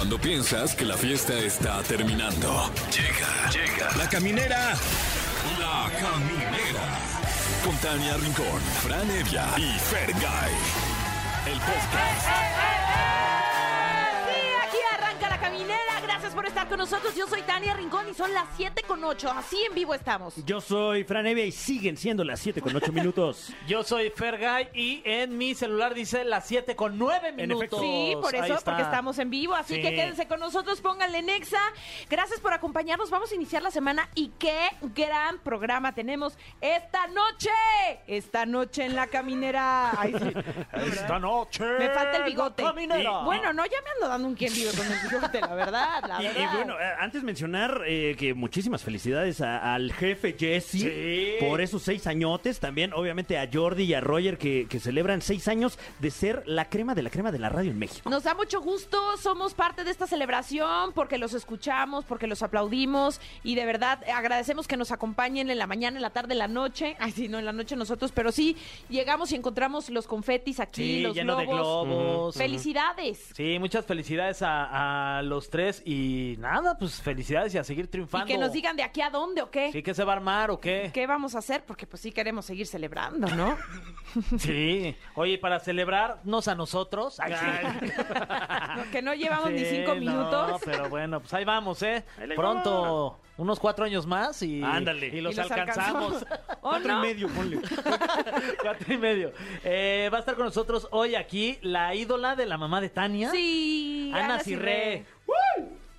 Cuando piensas que la fiesta está terminando. Llega, llega. La caminera. La caminera. Con Tania Rincón, Fran Evia y Fergay. El podcast. Sí, aquí arranca la caminera. Gracias por estar con nosotros. Yo soy Tania Rincón y son las 7 con 8. Así en vivo estamos. Yo soy Fran Evia y siguen siendo las 7 con 8 minutos. Yo soy Fergay y en mi celular dice las 7 con 9 minutos. Sí, por eso, porque estamos en vivo. Así Sí. que quédense con nosotros, pónganle Nexa. Gracias por acompañarnos. Vamos a iniciar la semana y qué gran programa tenemos esta noche. Esta noche en la caminera. Ay, sí. Esta noche. Me falta el bigote. la caminera. Y- Bueno, no, ya me ando dando un quien vive con el bigote, la verdad, la Y, y verdad. bueno, eh, antes mencionar eh, que muchísimas felicidades a- al jefe Jesse Sí. por esos seis añotes. También, obviamente, a Jordi y a Roger que, que celebran seis años de ser la crema de la crema de la radio en México. Nos da mucho gusto, somos parte de esta celebración porque los escuchamos, porque los aplaudimos y de verdad eh, agradecemos que nos acompañen en la mañana, en la tarde, en la noche. Ay, sí, no en la noche nosotros, pero sí llegamos y encontramos los confetis aquí, Sí, los lleno de globos. globos. Felicidades. Sí, muchas felicidades a, a los tres y nada, pues felicidades y a seguir Y triunfando. que nos digan de aquí a dónde o qué. Sí, que se va a armar o qué. ¿Qué vamos a hacer? Porque pues sí queremos seguir celebrando, ¿no? Sí. Oye, para celebrarnos a nosotros. Ay, sí. No, que no llevamos ni cinco no, minutos. pero bueno, pues ahí vamos, ¿eh? Ahí Pronto, unos cuatro años más y, Ándale. y los, Y los alcanzamos. alcanzamos. ¿O Cuatro no? y medio, ponle. Cuatro y medio. Eh, va a estar con nosotros hoy aquí la ídola de la mamá de Tania. Sí, Ana Ana Cirré.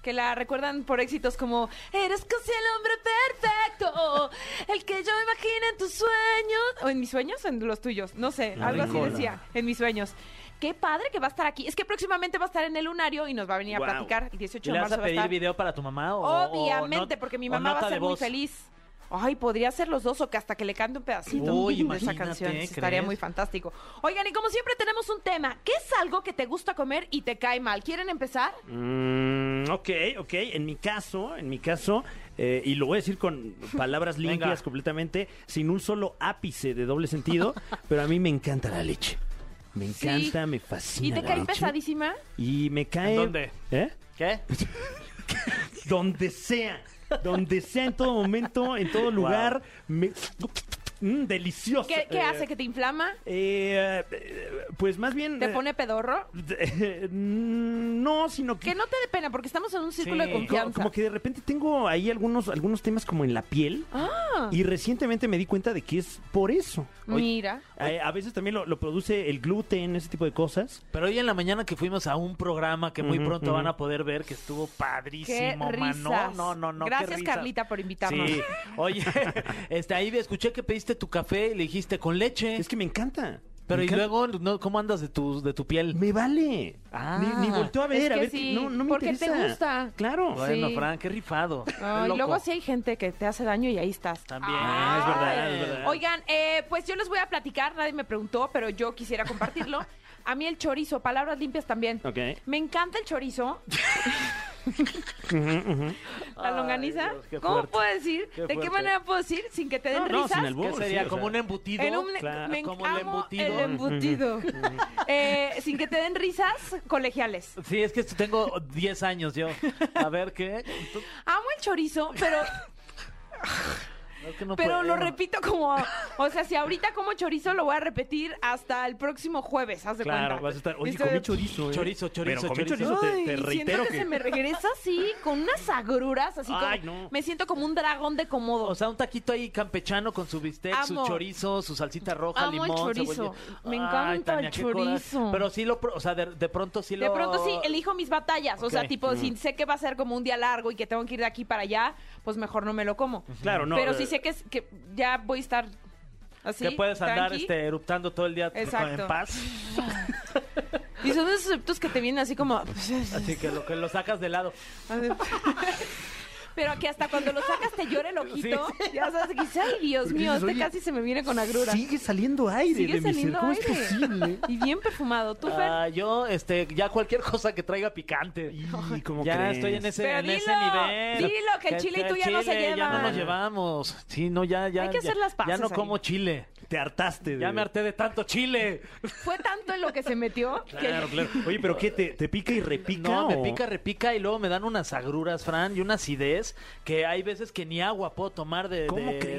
Que la recuerdan por éxitos como Eres casi el hombre perfecto, el que yo imagino en tus sueños. O en mis sueños, en los tuyos, no sé, La algo así decía, en mis sueños. Qué padre que va a estar aquí. Es que próximamente va a estar en el lunario y nos va a venir a platicar. El 18 ¿Y de le vas marzo a va a pedir estar. video para tu mamá? O, o Obviamente, porque mi mamá va a ser muy feliz. Ay, podría ser los dos o que hasta que le cante un pedacito Uy, de esa canción. ¿crees? Estaría muy fantástico. Oigan, y como siempre tenemos un tema. ¿Qué es algo que te gusta comer y te cae mal? ¿Quieren empezar? Mm, ok, ok. En mi caso, en mi caso, eh, y lo voy a decir con palabras limpias completamente, sin un solo ápice de doble sentido, pero a mí me encanta la leche. Me Sí. encanta, me fascina. ¿Y te cae pesadísima? Y me cae. ¿En dónde? ¿Eh? ¿Qué? Donde sea. Donde sea, en todo momento, en todo lugar. Me... Mm, delicioso. ¿Qué, qué Eh, hace? ¿Que te inflama? eh, pues más bien. ¿Te eh, pone pedorro? eh, no, sino que. Que no te dé pena, porque estamos en un círculo Sí. de co- confianza. Como que de repente tengo ahí algunos, algunos temas como en la piel. Ah, Y recientemente me di cuenta de que es por eso. mira. A veces también lo, lo produce el gluten, ese tipo de cosas. Pero hoy en la mañana que fuimos a un programa que muy pronto van a poder ver que estuvo Qué padrísimo, risas. mano. No, no, no. Gracias. Carlita, por invitarnos. Sí. Oye, este, ahí escuché que pediste tu café y le dijiste con leche. Es que me encanta. Pero Me y encanta. luego, no, ¿cómo andas de tu, de tu piel? Me vale. Ah. Ni, ni volteo a ver, Es a que ver. sí, no, no me porque te interesa. gusta. Claro. Bueno, Sí. Fran, qué rifado. Ay, Loco. luego sí hay gente que te hace daño y ahí estás. También. Ah, es verdad, Ay. es verdad. Oigan, eh, pues yo les voy a platicar, nadie me preguntó, pero yo quisiera compartirlo. A mí el chorizo, palabras limpias también. Ok. Me encanta el chorizo. La Ay, longaniza. Dios, qué ¿Cómo fuerte. puedo decir? Qué ¿De qué fuerte. manera puedo decir sin que te den No, no, risas? sin albur. ¿Qué sería? sí, o ¿Como sea. un embutido? En un- Claro. me Como el amo embutido. el embutido. Eh, sin que te den risas colegiales. Sí, es que tengo 10 años yo. A ver, ¿qué? Amo el chorizo, pero es que no Pero puedo. lo repito como, o sea, si ahorita como chorizo lo voy a repetir hasta el próximo jueves, haz de Claro, cuenta. vas a estar. Oye, Estoy- comí chorizo, ¿eh? Chorizo, chorizo, Pero comí chorizo. chorizo, te, Ay, te siento reitero que, que. se me regresa así, con unas agruras, así como, Ay, no. me siento como un dragón de comodo. O sea, un taquito ahí campechano con su bistec, su chorizo, su salsita roja, Amo el limón, chorizo. cebolla. Me Ay, encanta el qué coraje. chorizo. Pero sí lo, pro- o sea, de, de pronto sí lo... de pronto sí, elijo mis batallas. O sea, Ok. tipo, si sé que va a ser como un día largo y que tengo que ir de aquí para allá, pues mejor no me lo como. Claro, no. Pero eh, sí sé que, ya voy a estar así. que puedes andar este, eruptando todo el día Exacto. en paz. Y son esos efectos que te vienen así como... Así que lo, que lo sacas de lado. Pero que hasta cuando lo sacas te llora el ojito. Ya sabes que ay, Dios mío, dices, este casi se me viene con agrura. Sigue saliendo aire Sigue de mi ser. saliendo ¿Cómo aire. es posible? Y bien perfumado. ¿Tú, Fer? Ah, yo, este, ya cualquier cosa que traiga picante. Y, ¿cómo ya crees? estoy en ese, Pero en ese nivel. dilo, que el chile y tú ya no se chile, Ya no llevan. nos llevamos. Sí, no, ya, ya. Hay que ya- hacer las Ya paces no ahí. como chile. te hartaste. de- Ya me harté de tanto chile. Fue tanto en lo que se metió que Claro, claro. Oye, ¿pero qué? ¿Te, te pica y repica? No, me pica, repica y luego me dan unas agruras, Fran, y una acidez que hay veces que ni agua puedo tomar de,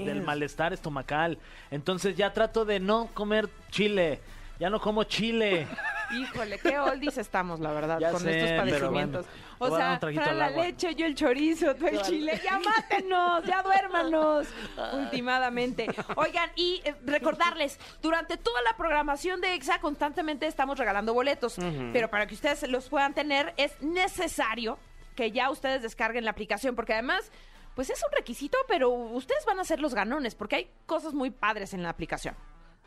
del malestar estomacal. Entonces ya trato de no comer chile. Ya no como chile. Híjole, qué oldies estamos, la verdad, Ya con sé, estos padecimientos. bueno. o sea, al la agua. leche, yo el chorizo, tú el chile. Ya mátenos, ya duérmanos, ultimadamente. Oigan, y eh, recordarles, durante toda la programación de EXA constantemente estamos regalando boletos, pero para que ustedes los puedan tener es necesario que ya ustedes descarguen la aplicación, porque además... Pues es un requisito, pero ustedes van a ser los ganones, porque hay cosas muy padres en la aplicación.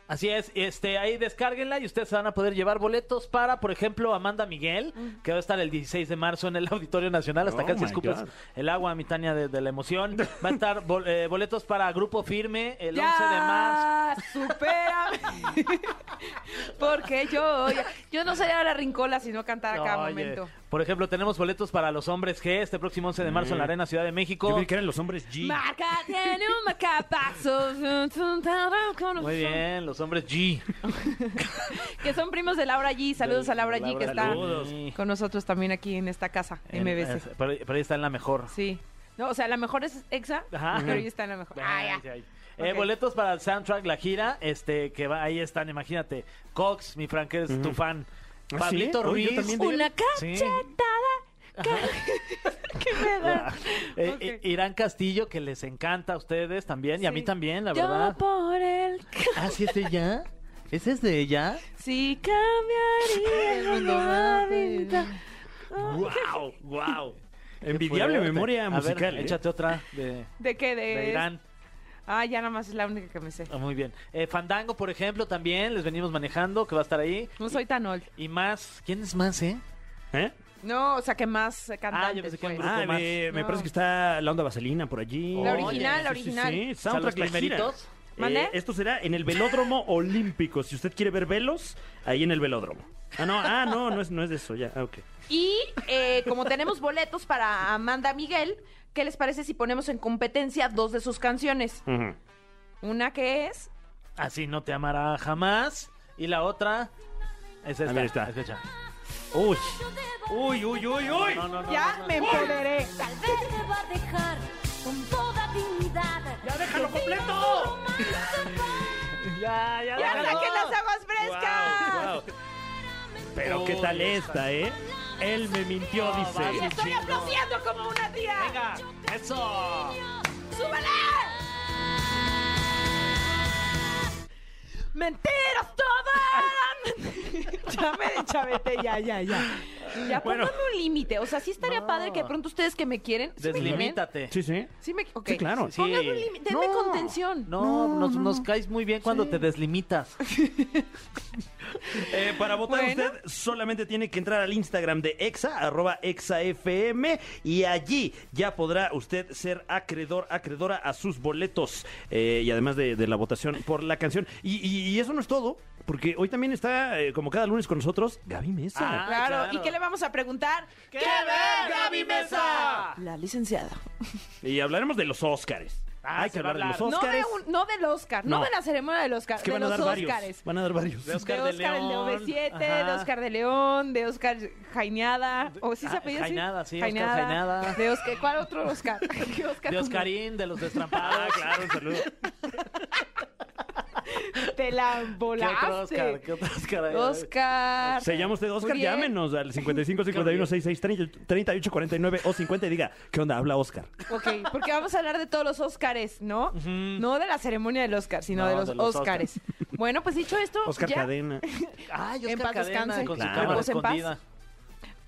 Así es, este, ahí descárguenla y ustedes se van a poder llevar boletos para, por ejemplo, Amanda Miguel, que va a estar el 16 de marzo en el Auditorio Nacional, hasta Oh, casi escupes God. el agua, mi Tania, de, de la emoción. Va a estar bol- eh, boletos para Grupo Firme el 11 de marzo. supérame. Porque yo, ya- yo no sería la rincola si no cantara cada Oye, momento. Por ejemplo, tenemos boletos para los hombres G este próximo 11 de marzo en la Arena Ciudad de Yo México. creí que eran los hombres G. Marca tiene un. Muy bien, los hombres G. Que son primos de Laura G. Saludos a Laura G, que está Saludos. con nosotros también aquí en esta casa, En- MBC. Pero, pero ahí está en la mejor. Sí. No, o sea, la mejor es EXA, Ajá. pero ella está en la mejor. Ah, ya. Ay, ay. Eh, Ok. boletos para el soundtrack La Gira, este, que va, ahí están, imagínate. Cox, mi Frank, eres tu fan. ¿Ah, Pablito Ruiz. también de- Una Sí. cachetada. ¿Qué me da? Eh, eh, Irán Castillo, que les encanta a ustedes también, y a mí también, la Yo verdad. por el ¿Ah, sí es de ella? ¿Ese es de ella? Sí, cambiaría. ¡Wow! ¡Wow! Envidiable memoria A musical. ver, ¿eh? échate otra de, ¿De qué? De, de Irán. Ah, ya nada más es la única que me sé. Ah, muy bien. Eh, Fandango, por ejemplo, también les venimos manejando, que va a estar ahí. No soy tan old. Y más. ¿Quién es más, eh? ¿Eh? No, o sea, que más eh, cantantes. pensé que un pues. grupo Ah, más. me, me No. parece que está la onda vaselina por allí. La original, la Sí, sí, original. sí. O sea, los Soundtrack La Gira. primeritos. ¿Mande? Eh, esto será en el Velódromo Olímpico. Si usted quiere ver velos, ahí en el velódromo. Ah, no, ah, no, no es, no es de eso, ya. Ah, ok. Y eh, como tenemos boletos para Amanda Miguel, ¿qué les parece si ponemos en competencia dos de sus canciones? Ujú. Una que es Así no te amará jamás. Y la otra es esta. Está. Escucha. Uy. Uy, uy, uy, uy. No, no, no. Ya me empoderé. Tal vez te va a dejar con toda dignidad. ¡Ya déjalo completo! Ya, ya, ¡Ya déjalo. saquen las aguas frescas! Guau, guau. Pero qué tal esta, ¿eh? Él me mintió, No, dice. vas, ¡Estoy chingo. aplaudiendo como una tía! Venga, eso. ¡Súbele! ¡Mentiras todas! ya me chaveté, ya, ya, ya. Ya Bueno. pónganme un límite. O sea, sí estaría No. padre que de pronto ustedes que me quieren. ¿sí me quieren? Deslímate. Sí, sí. Sí, me, ok. Sí, claro. Sí. Pónganme un límite. Denme No. contención. No, nos, nos caes muy bien cuando te deslimitas. Eh, para votar Bueno. usted solamente tiene que entrar al Instagram de Exa, arroba ExaFM, y allí ya podrá usted ser acreedor, acreedora a sus boletos, eh, y además de, de la votación por la canción. Y, y- y eso no es todo, porque hoy también está, eh, como cada lunes con nosotros, Gaby Mesa. Ah, Claro. claro. ¿Y qué le vamos a preguntar? ¿Qué ver, Gaby Mesa? La licenciada. Y hablaremos de los Óscares. Ah, Hay que hablar de los hablar. No, de un- no del Oscar, no. No. de la ceremonia del Oscar, Es que de van a los dar varios. Óscares. Van a dar varios. De Oscar de de Oscar el de León. OV7, de Ajá. Oscar de León, de Oscar Jaineada. ¿O sí se Ah, apellida así? Jainada, sí, Oscar Jainada. De Oscar, ¿Cuál otro Oscar? ¿Qué Oscar De como- Oscarín, de los destrampados. Ah, claro, un saludo. Te la ¿Qué volaste. otro Oscar? ¿Qué otro Oscar hay? Oscar. Se llama usted Oscar, Uriel. llámenos al 55 51 66 30, 38 49 o 50 y diga, ¿qué onda? Habla Oscar. Ok, porque vamos a hablar de todos los Óscares, ¿no? No de la ceremonia del Oscar, sino No, de los, de los Óscares. Bueno, pues dicho esto, Oscar ya. Cadena. Ay, En Oscar paz Cadena descanse. con Claro. su cámara en paz. escondida.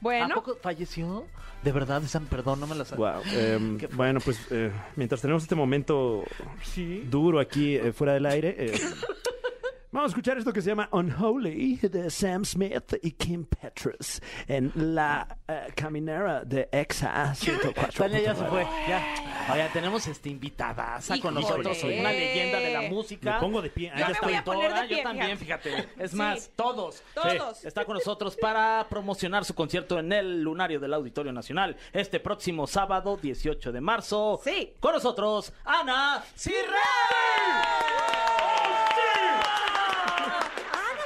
Bueno, ¿A poco falleció? De verdad, esa, perdón, no me la sabía. Wow. fuerte. bueno, pues eh, mientras tenemos este momento duro aquí eh, fuera del aire, eh, vamos a escuchar esto que se llama Unholy de Sam Smith y Kim Petras en la eh, caminera de Exa 104. Tania ya se fue, ya. Oigan, tenemos este invitada con Híjole. nosotros, una leyenda de la Me música. pongo de pie. Yo me está. voy a poner de Yo también, fíjate. Es Sí. más, todos. Todos. Sí. Está con nosotros para promocionar su concierto en el Lunario del Auditorio Nacional este próximo sábado 18 de marzo. Sí. Con nosotros, Ana Cirrey.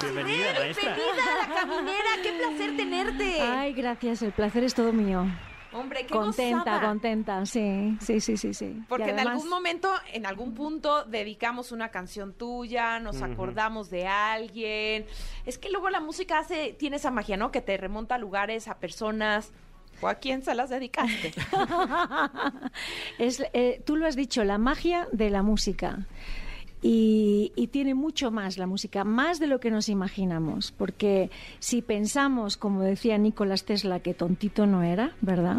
Bienvenida, maestra. Bienvenida a la caminera, qué placer tenerte. Ay, gracias, el placer es todo mío. Hombre, qué Contenta, gozada. contenta, sí, sí, sí, sí, sí. Porque en algún momento, en algún punto, dedicamos una canción tuya, nos acordamos de alguien. Es que luego la música hace, tiene esa magia, ¿no? Que te remonta a lugares, a personas. ¿O a quién se las dedicaste? es, eh, tú lo has dicho, la magia de la música. Y, y tiene mucho más la música, más de lo que nos imaginamos, porque si pensamos, como decía Nicolás Tesla, que tontito no era, ¿verdad?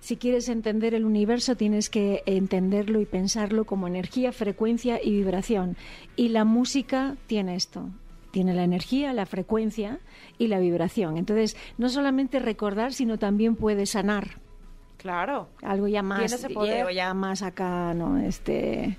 Si quieres entender el universo, tienes que entenderlo y pensarlo como energía, frecuencia y vibración. Y la música tiene esto, tiene la energía, la frecuencia y la vibración. Entonces, no solamente recordar, sino también puede sanar claro. algo ya más Tiene ese poder. ya más acá no este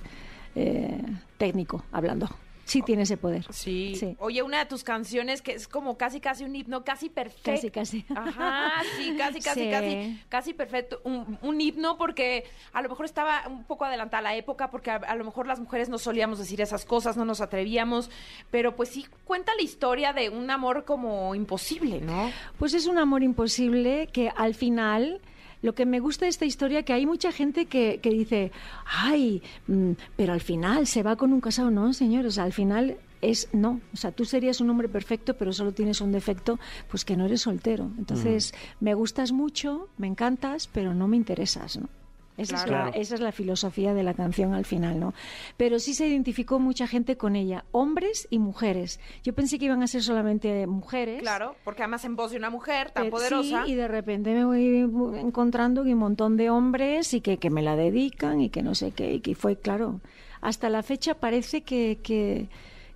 eh, técnico hablando sí tiene ese poder Sí. Sí. Oye, una de tus canciones que es como casi, casi un himno, casi perfecto. Casi, casi. Ajá, sí, casi, casi, Sí. casi, casi perfecto. Un, un himno porque a lo mejor estaba un poco adelantada la época, porque a, a lo mejor las mujeres no solíamos decir esas cosas, no nos atrevíamos, pero pues sí cuenta la historia de un amor como imposible, ¿no? pues es un amor imposible que al final lo que me gusta de esta historia que hay mucha gente que, que dice, ay, mm, pero al final se va con un casado. No, señores, al final es no. O sea, tú serías un hombre perfecto, pero solo tienes un defecto, pues que no eres soltero. Entonces, me gustas mucho, me encantas, pero no me interesas, ¿no? Esa, Claro. es la, esa es la filosofía de la canción al final, ¿no? Pero sí se identificó mucha gente con ella, hombres y mujeres. Yo pensé que iban a ser solamente mujeres. Claro, porque además en voz de una mujer tan Pero poderosa. Sí, y de repente me voy encontrando que un montón de hombres y que, que me la dedican y que no sé qué. Y que fue, claro, hasta la fecha parece que, que,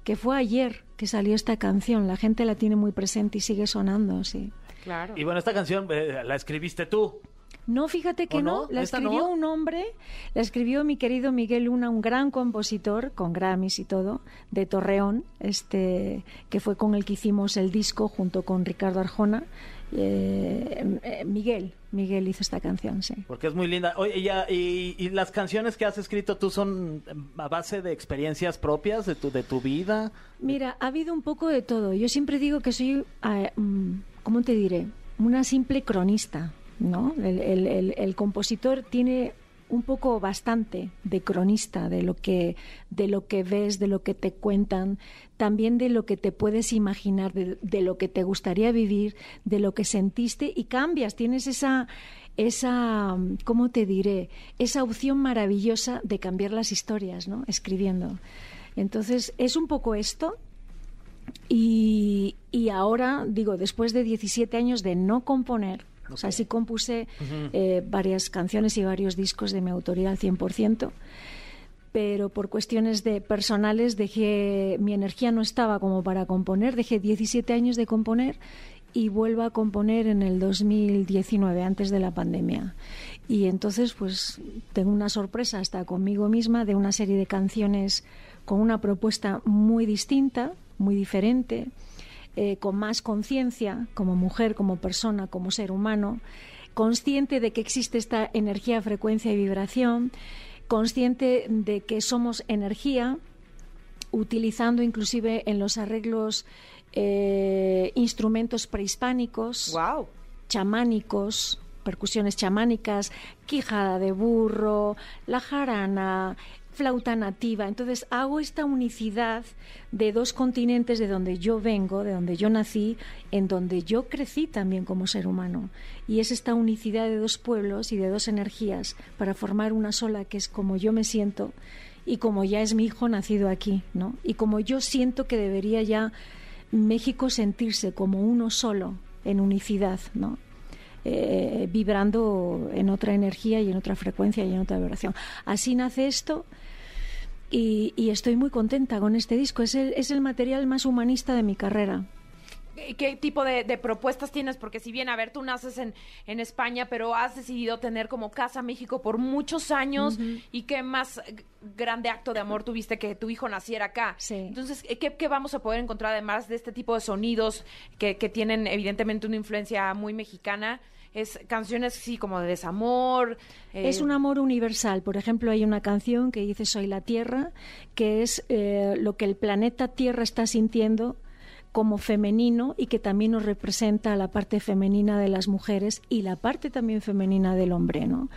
que fue ayer que salió esta canción. La gente la tiene muy presente y sigue sonando, sí. Claro. Y bueno, esta canción eh, la escribiste tú. No, fíjate que ¿O no. no? La ¿Esta escribió no? un hombre, la escribió mi querido Miguel Luna, un gran compositor con Grammys y todo, de Torreón, este, que fue con el que hicimos el disco junto con Ricardo Arjona. Eh, eh, Miguel, Miguel hizo esta canción, sí. Porque es muy linda. Oye, y, ya- y, y las canciones que has escrito tú son a base de experiencias propias de tu, de tu vida. Mira, ha habido un poco de todo. Yo siempre digo que soy, eh, mm, ¿cómo te diré? Una simple cronista, ¿no? El, el- el- compositor tiene un poco bastante de cronista de lo que de lo que ves, de lo que te cuentan, también de lo que te puedes imaginar, de, de lo que te gustaría vivir, de lo que sentiste y cambias. Tienes esa esa, ¿cómo te diré? Esa opción maravillosa de cambiar las historias, ¿no? Escribiendo. Entonces, es un poco esto. Y, y ahora, digo, después de 17 años de no componer, o sea, sí compuse eh, varias canciones y varios discos de mi autoría al 100%, pero por cuestiones de personales dejé, mi energía no estaba como para componer, dejé 17 años de componer y vuelvo a componer en el 2019, antes de la pandemia. Y entonces, pues, tengo una sorpresa hasta conmigo misma de una serie de canciones con una propuesta muy distinta, muy diferente, eh, con más conciencia como mujer, como persona, como ser humano, consciente de que existe esta energía, frecuencia y vibración, consciente de que somos energía, utilizando inclusive en los arreglos eh, instrumentos prehispánicos Wow. chamánicos, percusiones chamánicas, quijada de burro, la jarana, flauta nativa. Entonces hago esta unicidad de dos continentes de donde yo vengo, de donde yo nací, en donde yo crecí también como ser humano. Y es esta unicidad de dos pueblos y de dos energías para formar una sola que es como yo me siento y como ya es mi hijo nacido aquí, ¿no? Y como yo siento que debería ya México sentirse como uno solo, en unicidad, ¿no? Eh, vibrando en otra energía y en otra frecuencia y en otra vibración. Así nace esto y, y estoy muy contenta con este disco. Es el, es el material más humanista de mi carrera. ¿Qué- ¿Qué tipo de, de propuestas tienes? Porque si bien, a ver, tú naces en, en España, pero has decidido tener como Casa México por muchos años y qué más grande acto de amor tuviste que tu hijo naciera acá. Sí. Entonces, ¿qué, qué vamos a poder encontrar además de este tipo de sonidos que, que tienen evidentemente una influencia muy mexicana? Es canciones, sí, como de desamor. eh, Es un amor universal. Por ejemplo, hay una canción que dice Soy la Tierra, que es eh, lo que el planeta Tierra está sintiendo como femenino y que también nos representa la parte femenina de las mujeres y la parte también femenina del hombre, ¿no?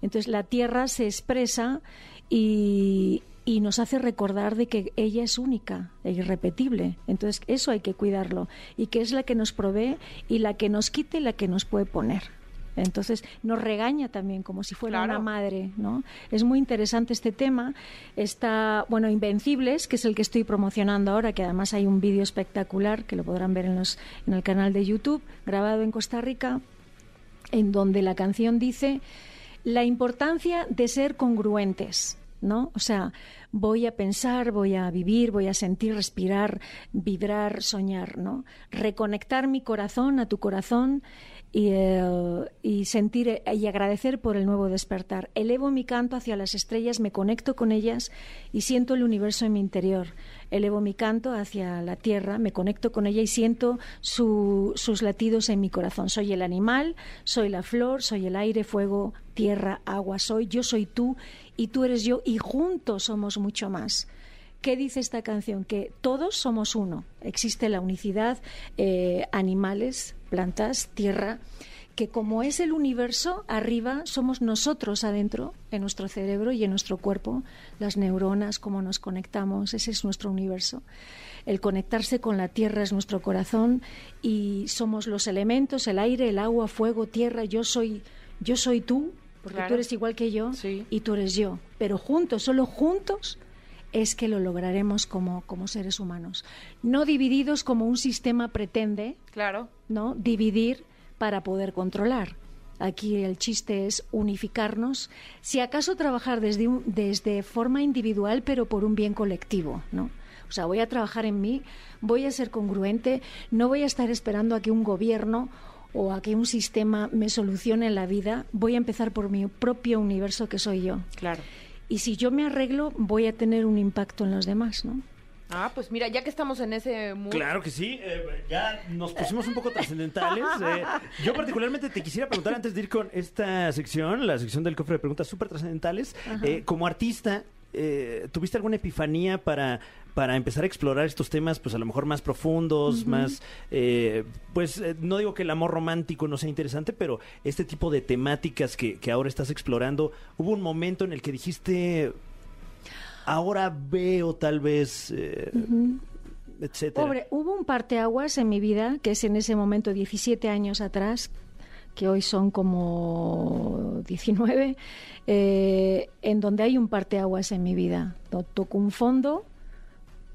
Entonces la tierra se expresa y, y nos hace recordar de que ella es única e irrepetible. Entonces eso hay que cuidarlo y que es la que nos provee y la que nos quite y la que nos puede poner. Entonces nos regaña también como si fuera Claro. una madre, ¿no? Es muy interesante este tema. Está, bueno, Invencibles, que es el que estoy promocionando ahora, que además hay un vídeo espectacular que lo podrán ver en, los, en el canal de YouTube, grabado en Costa Rica, en donde la canción dice la importancia de ser congruentes, ¿no? O sea, voy a pensar, voy a vivir, voy a sentir, respirar, vibrar, soñar, ¿no? Reconectar mi corazón a tu corazón y, eh, y sentir eh, y agradecer por el nuevo despertar. Elevo mi canto hacia las estrellas, me conecto con ellas y siento el universo en mi interior. Elevo mi canto hacia la tierra, me conecto con ella y siento su- sus latidos en mi corazón. Soy el animal, soy la flor, soy el aire, fuego, tierra, agua, soy, yo soy tú y tú eres yo y juntos somos mucho más. ¿Qué dice esta canción? Que todos somos uno. Existe la unicidad, eh, animales, plantas, tierra, que como es el universo, arriba somos nosotros adentro, en nuestro cerebro y en nuestro cuerpo, las neuronas, cómo nos conectamos, ese es nuestro universo. El conectarse con la tierra es nuestro corazón y somos los elementos, el aire, el agua, fuego, tierra, yo soy, yo soy tú, porque Claro. tú eres igual que yo Sí. y tú eres yo. Pero juntos, solo juntos, es que lo lograremos como, como seres humanos. No divididos como un sistema pretende, Claro. ¿no? Dividir para poder controlar. Aquí el chiste es unificarnos, si acaso trabajar desde, un- desde forma individual, pero por un bien colectivo, ¿no? O sea, voy a trabajar en mí, voy a ser congruente, no voy a estar esperando a que un gobierno o a que un sistema me solucione la vida, voy a empezar por mi propio universo que soy yo. Claro. Y si yo me arreglo, voy a tener un impacto en los demás, ¿no? Ah, pues mira, ya que estamos en ese mood. Claro que sí, eh, ya nos pusimos un poco trascendentales. eh. yo particularmente te quisiera preguntar antes de ir con esta sección, la sección del cofre de preguntas súper trascendentales, eh, como artista, eh, ¿tuviste alguna epifanía para, para empezar a explorar estos temas, pues a lo mejor más profundos, más, eh, pues eh, no digo que el amor romántico no sea interesante, pero este tipo de temáticas que, que ahora estás explorando, ¿hubo un momento en el que dijiste, ahora veo tal vez, eh, etcétera? Pobre, hubo un parteaguas en mi vida, que es en ese momento 17 años atrás, que hoy son como 19, eh, en donde hay un parteaguas en mi vida. To- Toco un fondo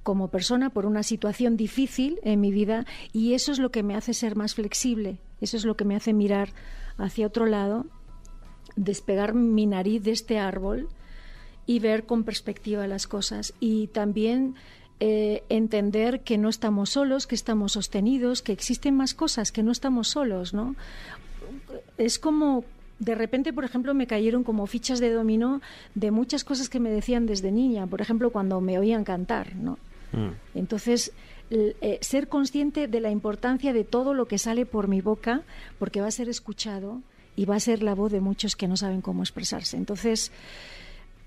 como persona por una situación difícil en mi vida y eso es lo que me hace ser más flexible, eso es lo que me hace mirar hacia otro lado, despegar mi nariz de este árbol y ver con perspectiva las cosas y también eh, entender que no estamos solos, que estamos sostenidos, que existen más cosas, que no estamos solos, ¿no? Es como de repente, por ejemplo, me cayeron como fichas de dominó de muchas cosas que me decían desde niña, por ejemplo, cuando me oían cantar, ¿no? Mm. Entonces, eh, ser consciente de la importancia de todo lo que sale por mi boca, porque va a ser escuchado y va a ser la voz de muchos que no saben cómo expresarse. Entonces,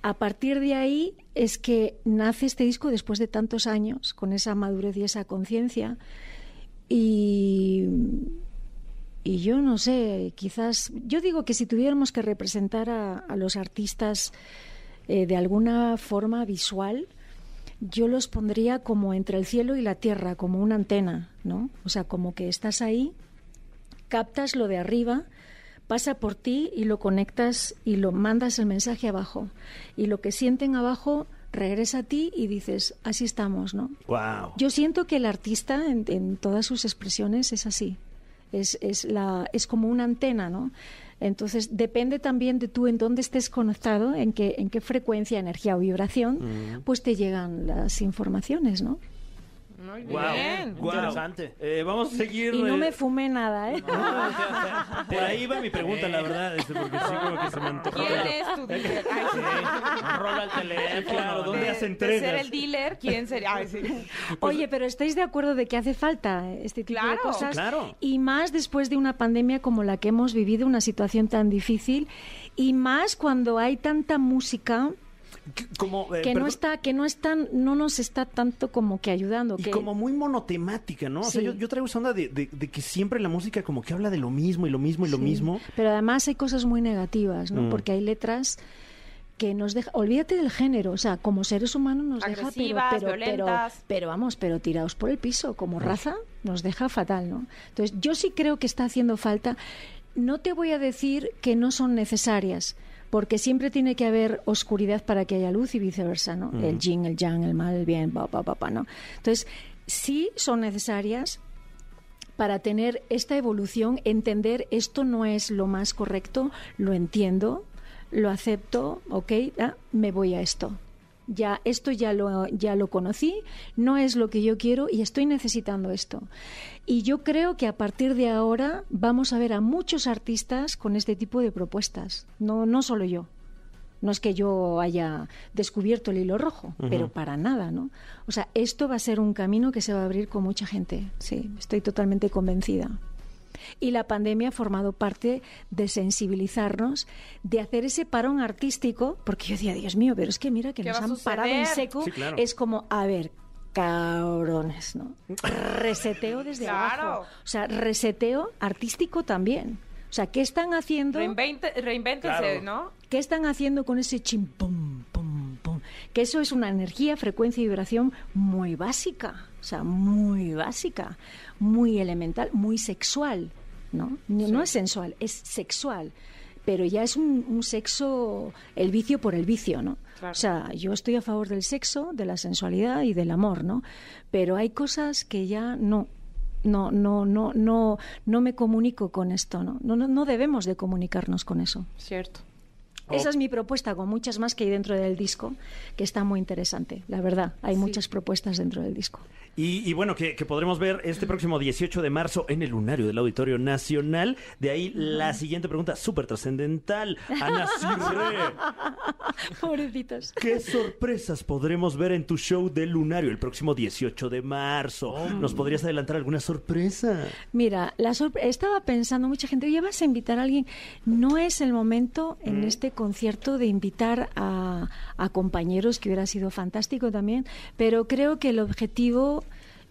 a partir de ahí es que nace este disco después de tantos años, con esa madurez y esa conciencia. Y, yo no sé, quizás, yo digo que si tuviéramos que representar a, a los artistas eh, de alguna forma visual, yo los pondría como entre el cielo y la tierra, como una antena, ¿no? O sea, como que estás ahí, captas lo de arriba, pasa por ti y lo conectas y lo mandas el mensaje abajo. Y lo que sienten abajo regresa a ti y dices, así estamos, ¿no? Wow. Yo siento que el artista en, en todas sus expresiones es así. Es, es, la, es como una antena, ¿no? Entonces depende también de tú en dónde estés conectado, en qué, en qué frecuencia, energía o vibración, pues te llegan las informaciones, ¿no? Muy Wow, bien. wow. Interesante. Eh, vamos a seguir. Y no eh, me fumé nada, ¿eh? Por ahí va mi pregunta, la verdad, este, porque sí como que se me antojó. ¿Quién pero- es tu dealer? Ay, sí. Rola el teléfono. Claro, ¿dónde De- hace de entregas? ser el dealer, ¿quién sería? Ay, sí. Oye, pero ¿estáis de acuerdo de que hace falta este tipo de Claro, cosas? claro. Y más después de una pandemia como la que hemos vivido, una situación tan difícil, y más cuando hay tanta música Como, eh, que no perdón, está, que no están, no nos está tanto como que ayudando. Y que, como muy monotemática, ¿no? O sea, yo, yo traigo esa onda de, de- de que siempre la música como que habla de lo mismo y lo mismo y lo Sí. mismo. Pero además hay cosas muy negativas, ¿no? Mm. Porque hay letras que nos deja, olvídate del género, o sea, como seres humanos nos deja, pero, Agresivas, pero, pero, violentas. pero vamos, pero tirados por el piso, como raza, nos deja fatal, ¿no? Entonces, yo sí creo que está haciendo falta. No te voy a decir que no son necesarias, porque siempre tiene que haber oscuridad para que haya luz y viceversa, ¿no? El yin, el yang, el mal, el bien, pa, pa, pa, pa, ¿no? Entonces, sí son necesarias, para tener esta evolución, entender esto no es lo más correcto, lo entiendo, lo acepto, ok, ah, me voy a esto. Ya esto ya lo ya lo conocí, no es lo que yo quiero y estoy necesitando esto. Y yo creo que a partir de ahora vamos a ver a muchos artistas con este tipo de propuestas, no no solo yo. No es que yo haya descubierto el hilo rojo, pero para nada, ¿no? O sea, esto va a ser un camino que se va a abrir con mucha gente, sí, estoy totalmente convencida. Y la pandemia ha formado parte de sensibilizarnos, de hacer ese parón artístico, porque yo decía, Dios mío, pero es que mira que ¿Qué nos han parado en seco. Sí, claro. Es como, a ver, cabrones, ¿no? Reseteo desde Claro. abajo. O sea, reseteo artístico también. O sea, ¿qué están haciendo? Reinvéntense, Claro. ¿no? ¿Qué están haciendo con ese chim pum pum pum? Que eso es una energía, frecuencia y vibración muy básica, o sea, muy básica, muy elemental, muy sexual, ¿no? No, no es sensual, es sexual, pero ya es un, un sexo, el vicio por el vicio, ¿no? Claro. O sea, yo estoy a favor del sexo, de la sensualidad y del amor, ¿no? Pero hay cosas que ya no. No, no, no, no, no me comunico con esto, ¿no? No, no, no debemos de comunicarnos con eso. Cierto. Esa es mi propuesta, con muchas más que hay dentro del disco, que está muy interesante, la verdad. Hay muchas propuestas dentro del disco. Y, y bueno, que, que podremos ver este próximo 18 de marzo en el lunario del Auditorio Nacional. De ahí la siguiente pregunta, súper trascendental. Ana Cirre, Pobrecitos. ¿qué sorpresas podremos ver en tu show del lunario el próximo 18 de marzo? ¿Nos podrías adelantar alguna sorpresa? Mira, la sorpre- estaba pensando, mucha gente, oye, vas a invitar a alguien. No es el momento en este concierto de invitar a, a compañeros, que hubiera sido fantástico también, pero creo que el objetivo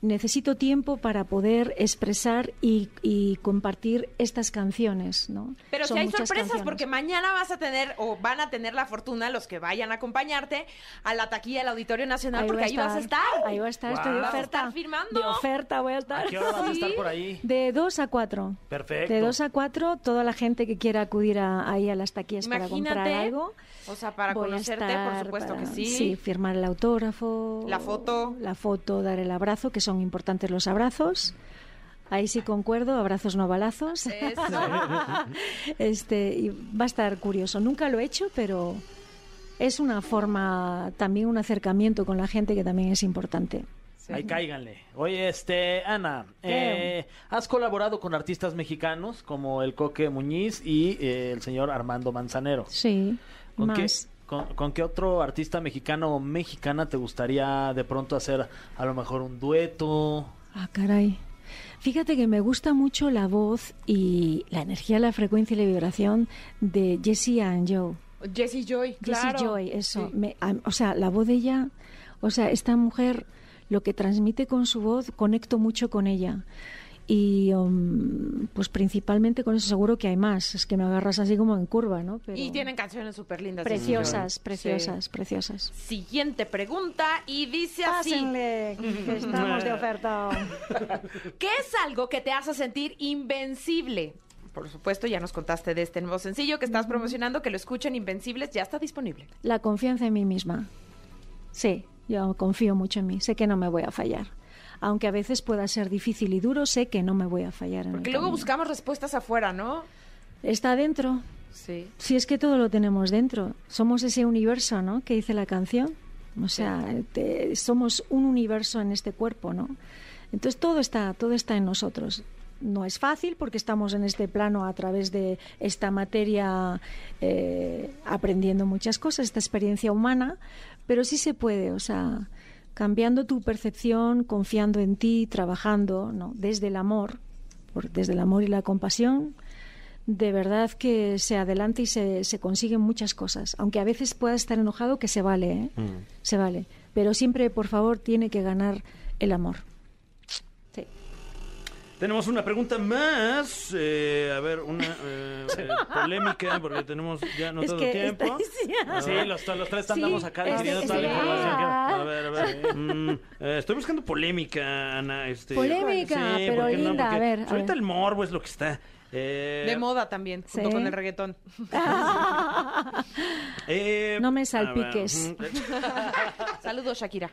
necesito tiempo para poder expresar y, y compartir estas canciones, ¿no? Pero Son si hay sorpresas, canciones. porque mañana vas a tener, o van a tener la fortuna los que vayan a acompañarte a la taquilla del Auditorio Nacional, Ahí porque ahí vas a estar. Ahí va a estar, estoy de Wow. Vas a oferta. estar firmando. De oferta voy a estar. ¿A qué hora vas a estar por ahí? De 2 a 4. Perfecto. De 2 a 4, toda la gente que quiera acudir a- ahí a las taquillas para comprar Imagínate, algo. O sea, para voy a conocerte, por estar supuesto para- que sí. Sí, firmar el autógrafo. La foto. La foto, dar el abrazo, que son importantes los abrazos. Ahí sí concuerdo, abrazos no balazos. Eso. este, y va a estar curioso. Nunca lo he hecho, pero es una forma, también un acercamiento con la gente que también es importante. Ahí cáiganle. Oye, este, Ana, ¿Qué? eh, has colaborado con artistas mexicanos como el Coque Muñiz y eh, el señor Armando Manzanero. Sí, ¿Con qué, más. Con, con qué otro artista mexicano o mexicana te gustaría de pronto hacer a lo mejor un dueto? Ah, caray. Fíjate que me gusta mucho la voz y la energía, la frecuencia y la vibración de Jessie and Joe. Jessie Joy, claro. Jessie Joy, eso. Sí. Me- a- o sea, la voz de ella, o sea, esta mujer, lo que transmite con su voz, conecto mucho con ella. Y um, pues principalmente con eso seguro que hay más. Es que me agarras así como en curva, ¿no? Pero Y tienen canciones súper lindas. preciosas, Sí. preciosas, preciosas. Siguiente pregunta y dice así. Pásenle, que estamos de oferta. ¿Qué es algo que te hace sentir invencible? Por supuesto, ya nos contaste de este nuevo sencillo que estás promocionando, que lo escuchen Invencibles, ya está disponible. La confianza en mí misma. Sí, yo confío mucho en mí. Sé que no me voy a fallar. Aunque a veces pueda ser difícil y duro, sé que no me voy a fallar. En Porque el luego camino. buscamos respuestas afuera, ¿no? Está dentro. Sí. Si es que todo lo tenemos dentro. Somos ese universo, ¿no? Que dice la canción. O sea, te- somos un universo en este cuerpo, ¿no? Entonces todo está, todo está en nosotros. No es fácil porque estamos en este plano a través de esta materia eh, aprendiendo muchas cosas, esta experiencia humana, pero sí se puede, o sea, cambiando tu percepción, confiando en ti, trabajando, ¿no? Desde el amor, por- desde el amor y la compasión, de verdad que se adelanta y se, se consiguen muchas cosas. Aunque a veces pueda estar enojado, que se vale, ¿eh? Se vale. Pero siempre, por favor, tiene que ganar el amor. Sí. Tenemos una pregunta más. eh, a ver, una eh, eh, polémica, porque tenemos ya no Es todo que tiempo. está- Sí, los, los tres Sí, andamos acá es- decidiendo toda la información. que- A ver, a ver. Mm, eh, estoy buscando polémica, Ana. Este, Polémica, pero ¿por qué no? linda, a ver, a Ahorita ver. el morbo es lo que está. Eh, De moda también, junto Sí. con el reggaetón. eh, No me salpiques. Saludos, Shakira.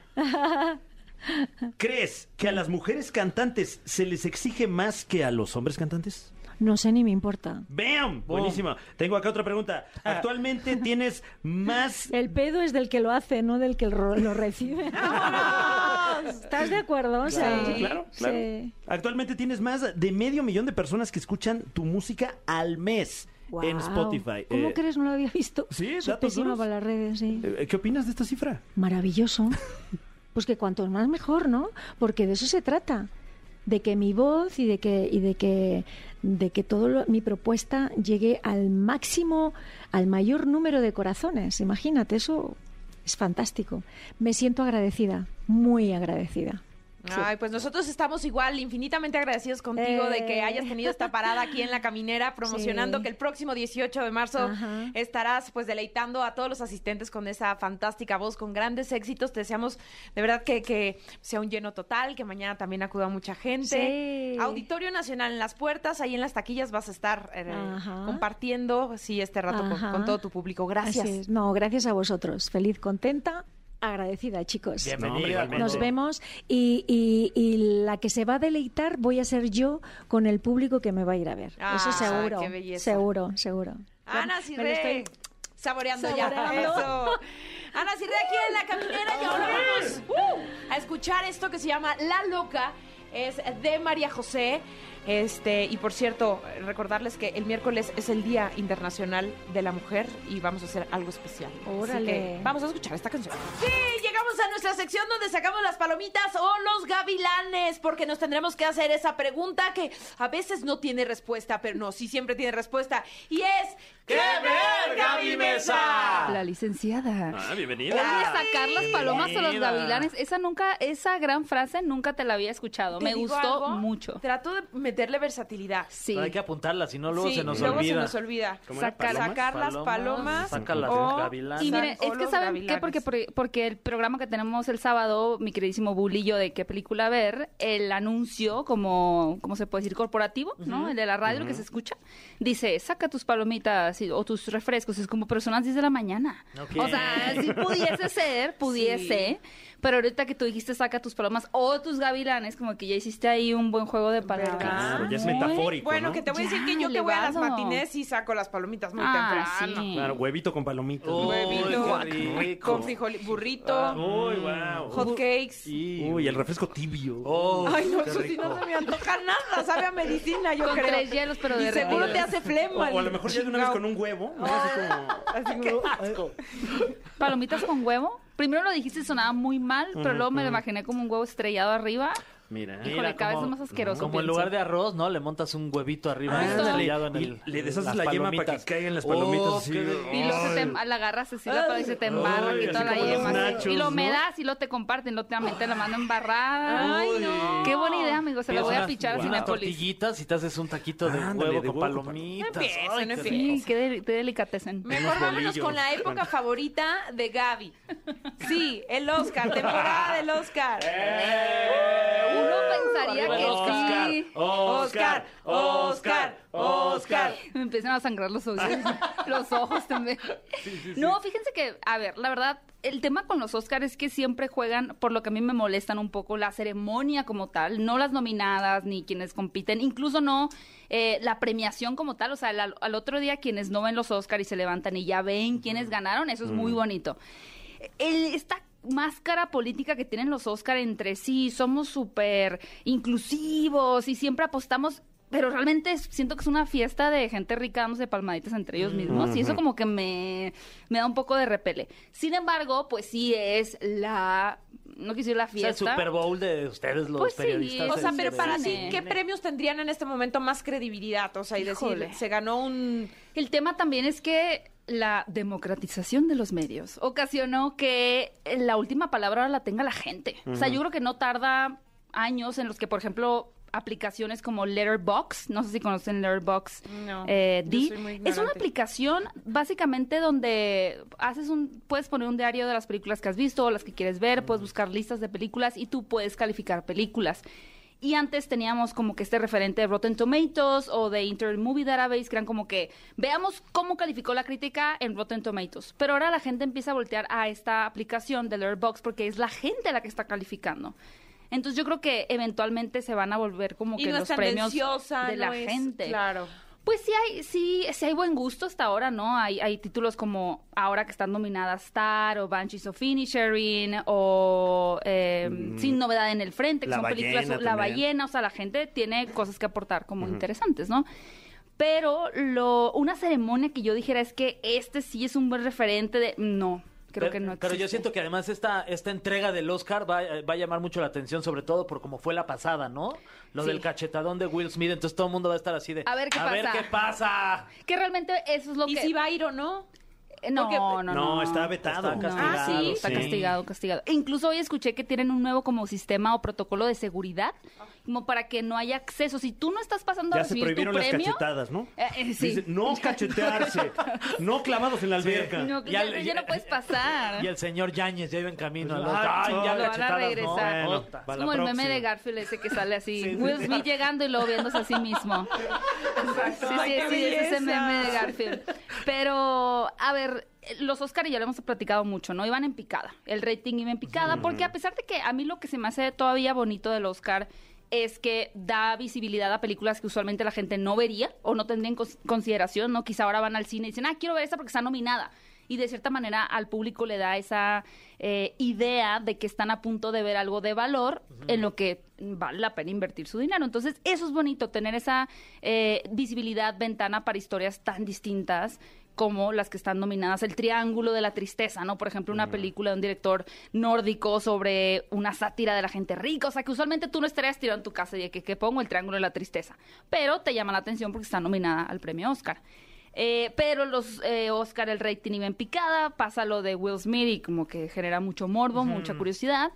¿Crees que a las mujeres cantantes se les exige más que a los hombres cantantes? No sé ni me importa. ¡Bam! Buenísimo. Tengo acá otra pregunta. ¿Actualmente tienes más El pedo es del que lo hace, no del que lo, recibe. ¿Estás de acuerdo? O sea, Sí, claro, claro. sí. Actualmente tienes más de medio millón de personas que escuchan tu música al mes en Guau. Spotify. ¿Cómo Eh, crees? No lo había visto. sí, Soy datos pésima para las redes, sí. eh, ¿Qué opinas de esta cifra? Maravilloso. Pues que cuanto más mejor, ¿no? Porque de eso se trata. De que mi voz y de que, y de que, de que todo mi propuesta llegue al máximo, al mayor número de corazones. Imagínate, eso es fantástico. Me siento agradecida, muy agradecida. Ay, pues nosotros estamos igual infinitamente agradecidos contigo de que Eh. hayas tenido esta parada aquí en la caminera promocionando Sí. que el próximo 18 de marzo Ajá. estarás pues deleitando a todos los asistentes con esa fantástica voz, con grandes éxitos. Te deseamos de verdad que, que sea un lleno total, que mañana también acuda mucha gente. Sí. Auditorio Nacional en las puertas, ahí en las taquillas vas a estar eh, compartiendo sí este rato con, todo tu público. Gracias. No, gracias a vosotros. Feliz, contenta, agradecida, chicos. Bienvenida. igualmente. Nos vemos y, y- y la que se va a deleitar voy a ser yo con el público que me va a ir a ver. Ah, Eso seguro. qué belleza. Seguro, seguro. Ana Me lo Cirre. estoy- Saboreando, Saboreando. ya. Eso. Ana Cirre aquí en la caminera y ahora vamos uh, a escuchar esto que se llama La Loca. Es de María José. Este, y por cierto, recordarles que el miércoles es el Día Internacional de la Mujer y vamos a hacer algo especial. Así Órale. que vamos a escuchar esta canción. Sí, llegamos a nuestra sección donde sacamos las palomitas o los gavilanes, porque nos tendremos que hacer esa pregunta que a veces no tiene respuesta, pero no, sí siempre tiene respuesta. Y es ¡Qué ver, Gaby Mesa! La licenciada. Ah, bienvenida. Voy a sacar las palomas a los Bienvenida. gavilanes. Esa nunca, esa gran frase nunca te la había escuchado. ¿Te Me gustó algo? mucho. Trato de meterle versatilidad. Sí. Hay que apuntarla, si no luego Sí, se nos luego olvida. se nos olvida. ¿Cómo era? Sacar- ¿Palomas? Sacar las palomas Saca las o-. Y miren, es que saben qué, gavilanes. porque, porque porque el programa que tenemos el sábado, mi queridísimo bulillo de qué película ver, el anuncio como, ¿cómo se puede decir? Corporativo, ¿no? El de la radio, el que se escucha, dice, saca tus palomitas y- o tus refrescos. Es como, pero son las 10 de la mañana. Ok. O sea, si pudiese ser, pudiese, pero ahorita que tú dijiste, saca tus palomas o tus gavilanes, como que ya hiciste ahí un buen juego de palabras. Claro, ya es metafórico, Bueno, ¿no? que te voy a decir Ya, que yo que voy a las matines y saco las palomitas muy Ah, temprano. sí. Claro, huevito con palomitas. Uy, Huevito, rico. con frijol, burrito, Ah, Uy, wow. hot cakes. Uy, el refresco tibio. Oh, Ay, no, eso sí no se me antoja nada, sabe a medicina, yo Con creo. tres hielos, pero y derretidos. seguro te hace flema. o a lo mejor ya de una vez con un huevo. ¿no? Así como... Así que- Palomitas con huevo. Primero lo dijiste y sonaba muy mal, pero luego me lo imaginé como un huevo estrellado arriba. Mira. Híjole, Mira, cada vez como- es más asqueroso. Como en pienso. lugar de arroz, ¿no? Le montas un huevito arriba Ah, estrellado en y el. le deshaces la yema para que caigan las palomitas Oh, así. qué Y luego se te, la agarras así, la y se te embarra aquí toda la yema. nachos, y lo me das y lo te comparten, lo te meten la mano embarrada. Ay, no. Qué buena idea, amigo. Se la voy a unas- fichar a Cinépolis. tortillitas y te haces un taquito de Ándale, huevo de con huevo palomitas. No Ay, no. Sí, qué, de, qué delicatecen. Mejor vámonos con la época favorita de Gaby. Sí, el Oscar, temporada del Oscar. Uno pensaría que Oscar. sí. Oscar, Oscar, Oscar. Me empiezan a sangrar los ojos. los ojos también. No, fíjense que, a ver, la verdad, el tema con los Oscars es que siempre juegan, por lo que a mí me molestan un poco, la ceremonia como tal, no las nominadas ni quienes compiten, incluso no eh, la premiación como tal. O sea, al, al otro día quienes no ven los Oscars y se levantan y ya ven quiénes ganaron, eso es muy bonito. El- esta máscara política que tienen los Oscar entre sí, somos súper inclusivos y siempre apostamos pero realmente siento que es una fiesta de gente rica dándose palmaditas entre ellos mismos y eso como que me, me da un poco de repele. Sin embargo, pues sí es la, no quisiera la O sea, el fiesta. Super Bowl de ustedes, los Pues sí, periodistas. O sea, pero para sí. ti, ¿qué premios tendrían en este momento más credibilidad? O sea, y decir, se ganó un... El tema también es que la democratización de los medios ocasionó que la última palabra la tenga la gente. O sea, yo creo que no tarda años en los que, por ejemplo, aplicaciones como Letterbox, no sé si conocen Letterbox, No, eh, muy es una aplicación básicamente donde haces un, puedes poner un diario de las películas que has visto o las que quieres ver, puedes buscar listas de películas y tú puedes calificar películas. Y antes teníamos como que este referente de Rotten Tomatoes o de Internet Movie Database, que eran como que veamos cómo calificó la crítica en Rotten Tomatoes. Pero ahora la gente empieza a voltear a esta aplicación de Letterboxd porque es la gente la que está calificando. Entonces yo creo que eventualmente se van a volver como Y que no los premios de no la es- gente. Claro. Pues sí hay, sí, sí hay buen gusto hasta ahora, ¿no? Hay, hay títulos como ahora que están nominadas Star o Banshees of Inisherin o eh, Sin Novedad en el Frente, que La son películas, Ballena La. Ballena, o sea, la gente tiene cosas que aportar como interesantes, ¿no? Pero lo, una ceremonia que yo dijera es que este sí es un buen referente de... No, creo pero, que no pero yo existe. siento que además esta, esta entrega del Oscar va, va a llamar mucho la atención, sobre todo por cómo fue la pasada, ¿no? Lo Sí. del cachetadón de Will Smith, entonces todo el mundo va a estar así de... A ver qué a ver pasa". qué pasa. Que realmente eso es lo ¿Y que... si va a ir o no? Eh, No, Porque- no, no, No, está vetado. Está No, castigado. Ah, ¿sí? está sí. castigado, castigado. E incluso hoy escuché que tienen un nuevo como sistema o protocolo de seguridad, como para que no haya acceso. Si tú no estás pasando a Ya se recibir tu prohibieron las premio, cachetadas, ¿no? Eh, eh, sí. Dice, no cachetearse, no clavados en la alberca. no, Ya ya, no puedes pasar. Y el señor Yáñez ya iba en camino. Pues, al otro. ay, Ay, ya lo van a no, regresar. Bueno, Es como el meme de Garfield ese que sale así. Sí, sí, Will sí. Smith llegando y luego viéndose a sí mismo. Sí, sí, Ay, qué sí, es ese meme de Garfield. Pero, a ver, los Oscar ya lo hemos platicado mucho, ¿no? Iban en picada. El rating iba en picada, porque a pesar de que a mí lo que se me hace todavía bonito del Oscar es que da visibilidad a películas que usualmente la gente no vería o no tendría en cons- consideración, ¿no? Quizá ahora van al cine y dicen, ah, quiero ver esta porque está nominada. Y de cierta manera al público le da esa eh, idea de que están a punto de ver algo de valor en lo que vale la pena invertir su dinero. Entonces, eso es bonito, tener esa eh, visibilidad, ventana para historias tan distintas como las que están nominadas El Triángulo de la Tristeza, ¿no? Por ejemplo, una película de un director nórdico sobre una sátira de la gente rica, o sea, que usualmente tú no estarías tirado en tu casa y de que, que pongo El Triángulo de la Tristeza, pero te llama la atención porque está nominada al premio Oscar. Eh, pero los eh, Oscar, el rating iba en picada, pasa lo de Will Smith y como que genera mucho morbo, mucha curiosidad.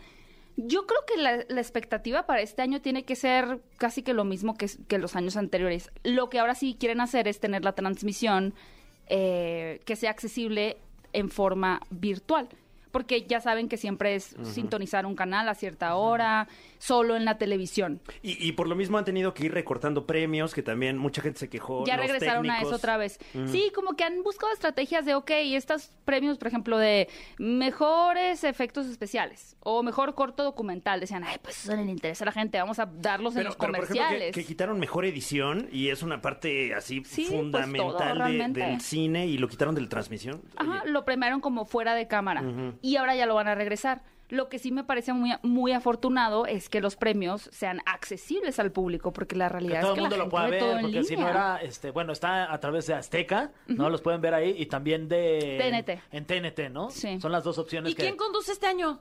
Yo creo que la, la expectativa para este año tiene que ser casi que lo mismo que, que los años anteriores. Lo que ahora sí quieren hacer es tener la transmisión eh, que sea accesible en forma virtual. Porque ya saben que siempre es sintonizar un canal a cierta hora, solo en la televisión. Y, y por lo mismo han tenido que ir recortando premios, que también mucha gente se quejó. ya los regresaron a técnicos. eso otra vez. Sí, como que han buscado estrategias de, ok, estos premios, por ejemplo, de mejores efectos especiales o mejor corto documental. Decían, ay, pues eso le interesa a la gente, vamos a darlos en los pero, por ejemplo, comerciales. que, que quitaron mejor edición y es una parte así Sí, pues, todo, fundamental de- del cine y lo quitaron de la transmisión. Ajá, Oye, lo premiaron como fuera de cámara y ahora ya lo van a regresar. Lo que sí me parece muy, muy afortunado es que los premios sean accesibles al público, porque la Que realidad todo es el que mundo la lo gente pueda ve todo ver, en porque si no era, este, bueno, está a través de Azteca, ¿no? Los pueden ver ahí y también de... TNT. En TNT, ¿no? Sí. Son las dos opciones ¿Y que... quién conduce este año?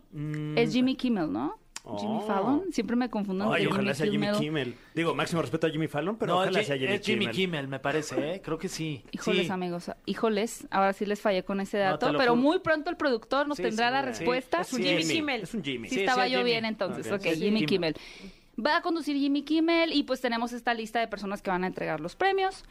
Es Jimmy Kimmel, ¿no? Jimmy Oh. Fallon. Siempre me confundo Ay, entre ojalá sea Jimmy Kimmel. Kimmel. Digo, máximo respeto a Jimmy Fallon, pero no, ojalá es, sea Ji- Jimmy, es Jimmy Kimmel. Kimmel, me parece, ¿eh? Creo que sí. Híjoles, Sí. amigos, híjoles, ahora sí les fallé con ese No, dato, lo pero muy pronto el productor nos Sí, tendrá sí, la sí. respuesta. Es un Jimmy Jimmy. Kimmel. Es un Jimmy. Sí, Sí, estaba sí, yo Jimmy. bien entonces. Ok. Jimmy Jimmy. Kimmel. Va a conducir Jimmy Kimmel y pues tenemos esta lista de personas que van a entregar los premios.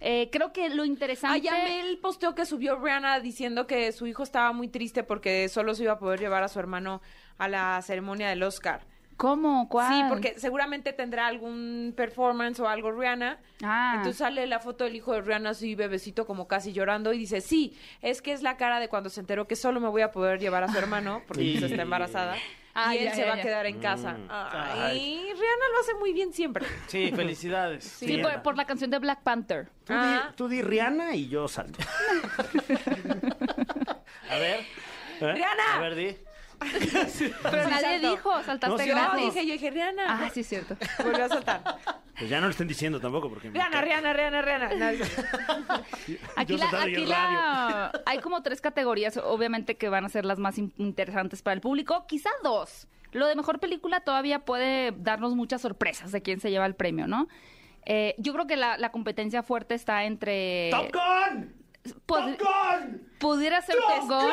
Eh, creo que lo interesante... Ay, amé el posteo que subió Rihanna diciendo que su hijo estaba muy triste porque solo se iba a poder llevar a su hermano a la ceremonia del Oscar. ¿Cómo? ¿Cuál? Sí, porque seguramente tendrá algún performance o algo Rihanna. Ah. Entonces sale la foto del hijo de Rihanna así bebecito como casi llorando y dice, sí, es que es la cara de cuando se enteró que solo me voy a poder llevar a su hermano porque Y- pues, está embarazada. Ah, y él ya, se ya, va a quedar en casa. Mm. Ay, Rihanna lo hace muy bien siempre. Sí, felicidades. Sí, Sí, por, la canción de Black Panther. Tú, di, Ah. tú di Rihanna y yo salto. A ver, ¿Eh? ¡Rihanna! a ver, di. Pero nadie saltó. dijo, saltaste No, dije, yo dije, Rihanna. Ah, sí, es cierto. Volvió a saltar. Pues ya no lo estén diciendo tampoco porque... me Rihanna, cae. Rihanna, Rihanna, Rihanna. Nadie- Aquí, la, aquí la- hay como tres categorías, obviamente que van a ser las más in- interesantes para el público, quizá dos. Lo de mejor película todavía puede darnos muchas sorpresas de quién se lleva el premio, ¿no? Eh, yo creo que la, la competencia fuerte está entre... ¡Top Gun! Pod- ¡Top Gun! pudiera ser Top Gun.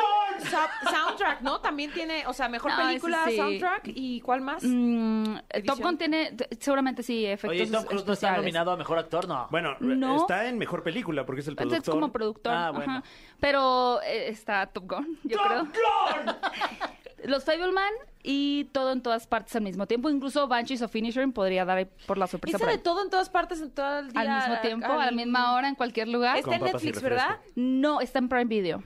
Sa- soundtrack, ¿no? También tiene, o sea, mejor No, película, sí. soundtrack y ¿cuál más? Mm, Top Edición. Gun tiene, seguramente sí, efectos Oye, Tom Cruise no está nominado a mejor actor, no. Bueno, No. está en mejor película porque es el Entonces, productor. es como productor. Ah, bueno. ajá. Pero eh, está Top Gun, yo creo. Los Fableman y todo en todas partes al mismo tiempo. Incluso Banshees of Inisherin podría dar ahí por la sorpresa. Esa de ahí. todo en todas partes, en todo el día. al mismo tiempo, al- a la misma hora, en cualquier lugar. Está en Netflix. ¿verdad? No, está en Prime Video.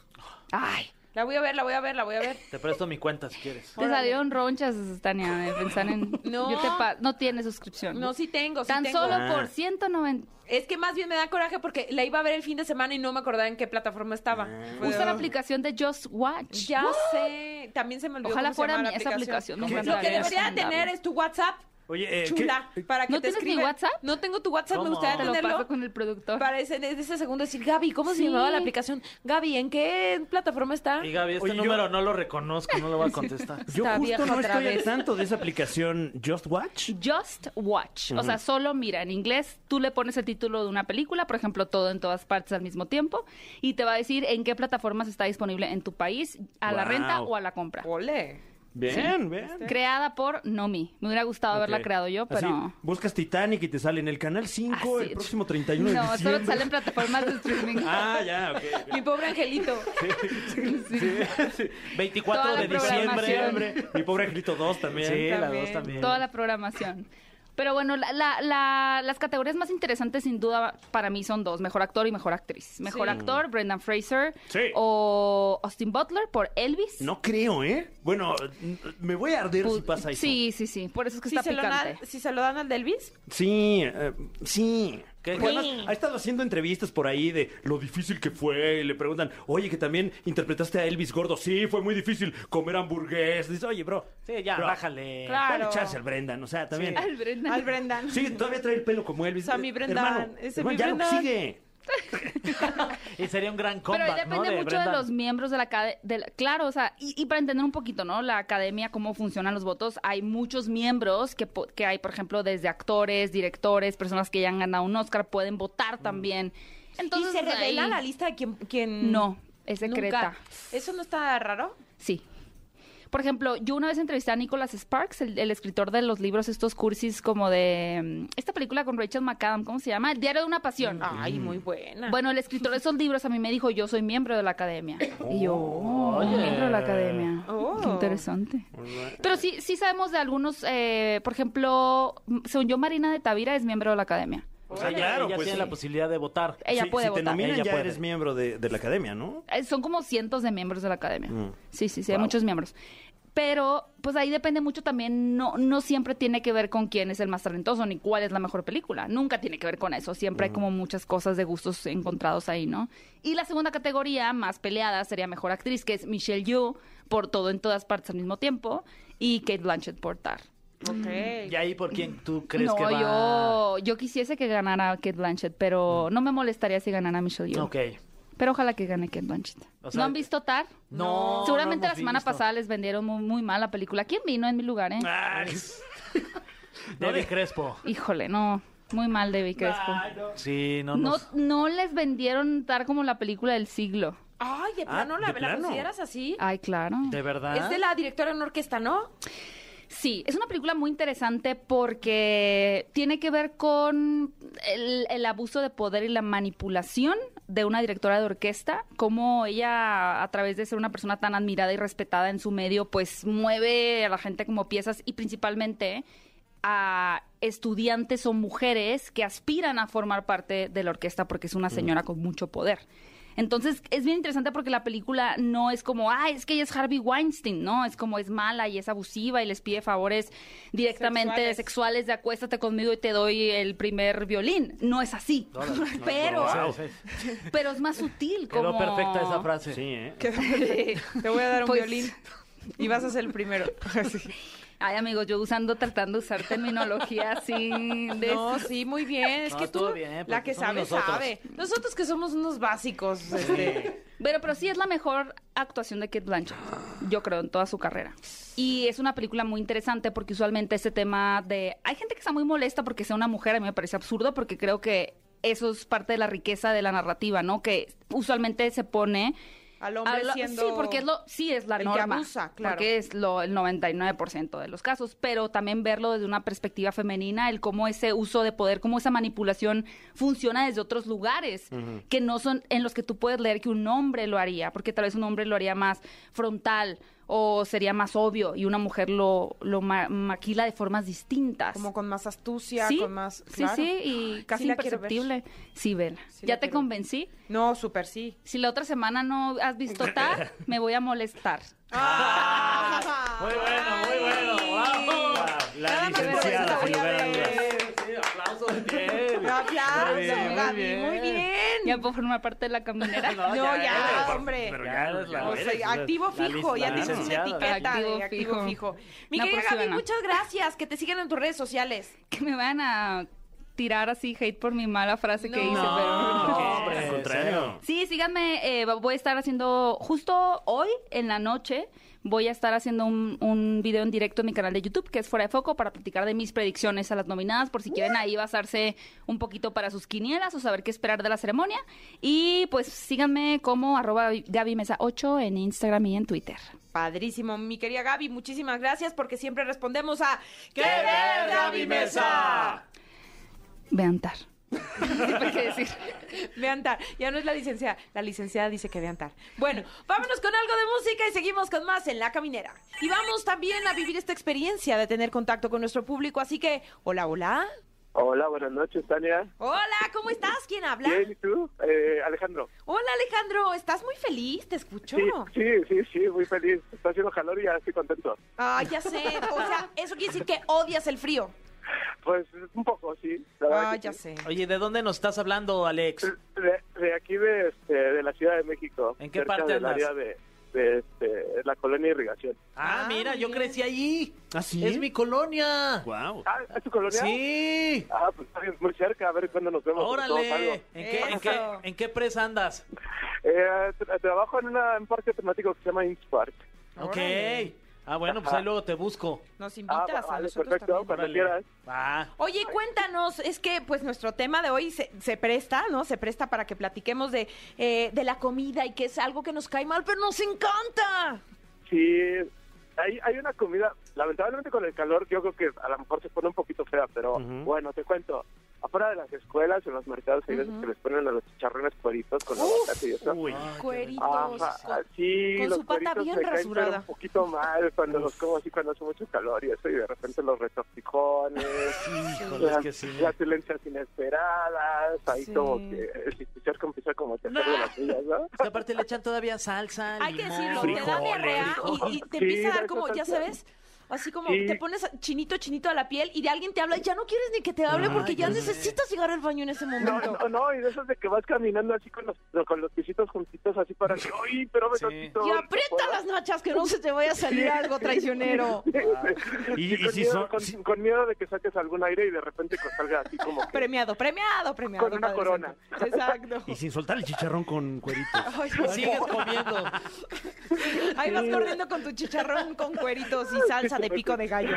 Ay, La voy a ver, la voy a ver, la voy a ver. Te presto mi cuenta si quieres. te salieron ronchas, Tania, de pensar en... No. Yo te pa- no tiene suscripción. No, sí tengo, sí Tan tengo. solo Ah. por 190... Es que más bien me da coraje porque la iba a ver el fin de semana y no me acordaba en qué plataforma estaba. Fue- Usa la aplicación de Just Watch. Ya sé, también se me olvidó Ojalá cómo se fuera llama mi- la esa aplicación, Lo que debería tener es tu WhatsApp, Oye, eh, chula, ¿qué- para que ¿No te tienes mi. WhatsApp? No tengo tu WhatsApp, me ¿Cómo? gustaría Te lo tenerlo. paso con el productor. Para ese, en ese segundo decir, Gaby, ¿cómo se Sí. llamaba la aplicación? Gaby, ¿en qué plataforma está? Y Gaby, este Oye, yo- número no lo reconozco, no lo voy a contestar. Yo Está justo vieja no otra estoy al vez. tanto de esa aplicación Just Watch. Just Watch. O sea, solo mira, en inglés tú le pones el título de una película, por ejemplo, todo en todas partes al mismo tiempo, y te va a decir en qué plataformas está disponible en tu país, a la Wow. renta o a la compra. Ole. Bien, bien. Creada por Nomi. Me hubiera gustado haberla Ok. creado yo, pero... Así, buscas Titanic y te sale en el canal 5 Así. el próximo 31 de No, diciembre. solo te salen plataformas de streaming. Ah, ya, ok. ok. Mi pobre angelito. 24 Toda la de diciembre. Mi pobre angelito 2 también. Sí, la También. dos también. Toda la programación. Pero bueno, la- la- la- las categorías más interesantes sin duda para mí son dos, mejor actor y mejor actriz. Mejor Sí. actor, Brendan Fraser Sí. o Austin Butler por Elvis. No creo, ¿eh? Bueno, me voy a arder si pasa eso. Sí, sí, sí, por eso es que Si está picante. si se lo dan al Delvis, Sí, eh, sí. ¿Qué? Porque además, ha estado haciendo entrevistas por ahí de lo difícil que fue. Y le preguntan, oye, que también interpretaste a Elvis Gordo. Sí, fue muy difícil comer hamburguesas. Dice, oye, bro. Sí, ya, bro, bájale. Claro. puede echarse al Brendan, o sea, también. Al Brendan. al Brendan. Sí, todavía trae el pelo como Elvis. O sea, mi Brendan, Hermano, ese hermano, mi ya lo Brendan. sigue. Y sería un gran Pero comeback, ahí depende ¿no? mucho de los miembros de la academia. Claro, o sea, y, y para entender un poquito, ¿no? La academia, cómo funcionan los votos, hay muchos miembros que, po- que hay, por ejemplo, desde actores, directores, personas que ya han ganado un Oscar, pueden Mm. votar también. Entonces, ¿Y se revela ahí- la lista de quién...? quién... No, es secreta. Nunca. ¿Eso no está raro? Sí. Por ejemplo, yo una vez entrevisté a Nicholas Sparks, el, el escritor de los libros estos cursis como de mm, esta película con Rachel McAdams, ¿cómo se llama? El diario de una pasión. Ay, muy buena. Bueno, el escritor de esos libros a mí me dijo, yo soy miembro de la academia. Y yo, oh, miembro de la academia. Oh. Qué interesante. Pero sí, sí sabemos de algunos, eh, por ejemplo, según yo, Marina de Tavira es miembro de la academia. O sea, Ella- claro, ella pues tiene sí. la posibilidad de votar. Ella Si- puede si te votar. nominan, Ella ya puede. eres miembro de, de la academia, ¿no? Eh, Son como cientos de miembros de la academia. Mm. Sí, sí, sí, hay Wow. muchos miembros. Pero, pues ahí depende mucho también, no, no siempre tiene que ver con quién es el más talentoso ni cuál es la mejor película. Nunca tiene que ver con eso. Siempre hay como muchas cosas de gustos encontrados ahí, ¿no? Y la segunda categoría, más peleada, sería mejor actriz, que es Michelle Yeoh, por todo en todas partes al mismo tiempo, y Kate Blanchett por Tar. Ok. ¿Y ahí por quién tú crees no, que va? yo, yo quisiese que ganara Kate Blanchett, pero no me molestaría si ganara Michelle Yeoh. Ok. Pero ojalá que gane Kate Blanchett. O sea, ¿No han visto Tar? No, Seguramente no la semana visto. pasada les vendieron muy, muy mal la película. ¿Quién vino en mi lugar, eh? Ah, Debbie Crespo. Híjole, no. Muy mal, Debbie Crespo. Sí, no, No, nos- no les vendieron Tar como la película del siglo. Ay, de Ah, plano, ¿la, ¿de la plano? consideras así? Ay, claro. ¿De verdad? Es de la directora en orquesta, ¿no? Sí, es una película muy interesante porque tiene que ver con el, el abuso de poder y la manipulación de una directora de orquesta, cómo ella, a través de ser una persona tan admirada y respetada en su medio, pues mueve a la gente como piezas y principalmente a estudiantes o mujeres que aspiran a formar parte de la orquesta porque es una señora con mucho poder. Entonces, es bien interesante porque la película no es como, ah, es que ella es Harvey Weinstein, ¿no? Es como es mala y es abusiva y les pide favores directamente Sexuales. sexuales, de acuéstate conmigo y te doy el primer violín. No es así. pero, pero es más sutil. Como... Quedó perfecta esa frase. Sí, ¿eh? Te voy a dar un Pues, violín. Y vas a ser el primero. Sí. Ay, amigos, yo usando, tratando de usar terminología así. De... No, sí, muy bien. Es No, que tú, bien, la que sabe, nosotros. sabe. Nosotros que somos unos básicos. este, Pero, pero sí es la mejor actuación de Kate Blanchett, yo creo, en toda su carrera. Y es una película muy interesante porque usualmente ese tema de... Hay gente que está muy molesta porque sea una mujer, a mí me parece absurdo porque creo que eso es parte de la riqueza de la narrativa, ¿no? Que usualmente se pone... al hombre a lo- siendo... Sí, porque es lo, sí es la que norma. abusa, claro. Porque es lo, el 99% de los casos. Pero también verlo desde una perspectiva femenina, el cómo ese uso de poder, cómo esa manipulación funciona desde otros lugares, que no son en los que tú puedes leer que un hombre lo haría, porque tal vez un hombre lo haría más frontal o sería más obvio y una mujer lo, lo ma- maquila de formas distintas. Como con más astucia, sí, con más... sí, claro. sí, y casi Sí la quiero ver. imperceptible. Sí, vela. Sí la ¿Ya te quiero convencí? No, súper sí. Si la otra semana no has visto TAR, me voy a molestar. Ah, Muy bueno, muy bueno. ¡Bravo! La más licenciada, aplausos. Bien. Un aplauso, Muy bien, muy bien. ¿Ya puedo formar parte de la caminera? No, ya ya, eres, hombre. Pero Ya ya, eres la- ya O eres, sea, o sea, activo fijo, ya tienes una etiqueta Activo de activo fijo. fijo. Mi querida Gaby, muchas gracias. Que te sigan en tus redes sociales. Que me van a tirar así hate por mi mala frase que No. hice, pero... No, hombre, Al contrario. Sí, síganme, eh, voy a estar haciendo, justo hoy en la noche, voy a estar haciendo un, un video en directo en mi canal de YouTube, que es Fuera de Foco, para platicar de mis predicciones a las nominadas, por si quieren ahí basarse un poquito para sus quinielas o saber qué esperar de la ceremonia. Y pues síganme como arroba Gaby Mesa 8 en Instagram y en Twitter. Padrísimo, mi querida Gaby, muchísimas gracias porque siempre respondemos a ¿Qué ver, Gaby Mesa? Vean tar. ¿Qué qué decir? Vean tar. Ya no es la licenciada. La licenciada dice que vean tar. Bueno, vámonos con algo de música y seguimos con más en La Caminera. Y vamos también a vivir esta experiencia de tener contacto con nuestro público. Así que, hola, hola. Hola, buenas noches, Tania. Hola, ¿cómo estás? ¿Quién habla? Bien, ¿y tú? Eh, Alejandro. Hola, Alejandro. ¿Estás muy feliz? ¿Te escucho? Sí, sí, sí, sí, muy feliz. Está haciendo calor y ya estoy contento. Ah, ya sé. O sea, eso quiere decir que odias el frío. Pues un poco, sí. la Ah, ya sí. sé. Oye, ¿de dónde nos estás hablando, Alex? De, de aquí, de, este, de la Ciudad de México. ¿En qué cerca parte del andas? área de, de este, la colonia Irrigación. Ah, Ah, mira, yo crecí allí. ¿Ah, sí? Es mi colonia. Wow. Ah, ¿es tu colonia? Sí. Ah, pues está bien, muy cerca, a ver cuándo nos vemos. Órale. ¿En qué, en, qué, ¿En qué presa andas? Eh, tra- trabajo en una- un parque temático que se llama Innspark. Ok. Órale. Ah, bueno, pues ahí luego te busco. Nos Ah, invitas a vale, nosotros perfecto, también. cuando quieras. Ah. Oye, cuéntanos, es que pues nuestro tema de hoy se, se presta, ¿no? Se presta para que platiquemos de, eh, de la comida y que es algo que nos cae mal, pero nos encanta. Sí, hay, hay una comida, lamentablemente con el calor yo creo que a lo mejor se pone un poquito fea, pero bueno, te cuento. Afuera de las escuelas, en los mercados, hay veces Ujú. que les ponen a los chicharrones cueritos con Uf. aguacate y eso. Uy. Cueritos. Ajá, sí, con los su pata cueritos bien caen pero rasurada. un poquito mal cuando los como así cuando hace mucho calor y eso, y de repente los retortijones, Híjole, es las, que sí. las silencias inesperadas, ahí Sí. como que el chicharco empieza como a tener de las suyas, ¿no? Es que aparte le echan todavía salsa, Hay que decirlo, te da frijoles, diarrea y, y te Sí, empieza a dar como, ya sabes, así como Sí. te pones chinito, chinito a la piel y de alguien te habla y ya no quieres ni que te hable Ay, porque ya necesitas llegar al baño en ese No, momento. no, no, y de esos de que vas caminando así con los, con los pisitos juntitos así para que, ¡ay, pero me Sí. Y aprieta las nachas que no se te vaya a salir algo traicionero. Y- y con, si miedo, son- con, si- con miedo de que saques algún aire y de repente que salga así como que... Premiado, premiado, premiado. Con una corona. Santo. Exacto. Y sin soltar el chicharrón con cueritos. Ay, no. Sigues comiendo. Ahí vas corriendo con tu chicharrón con cueritos y salsa de pico de gallo.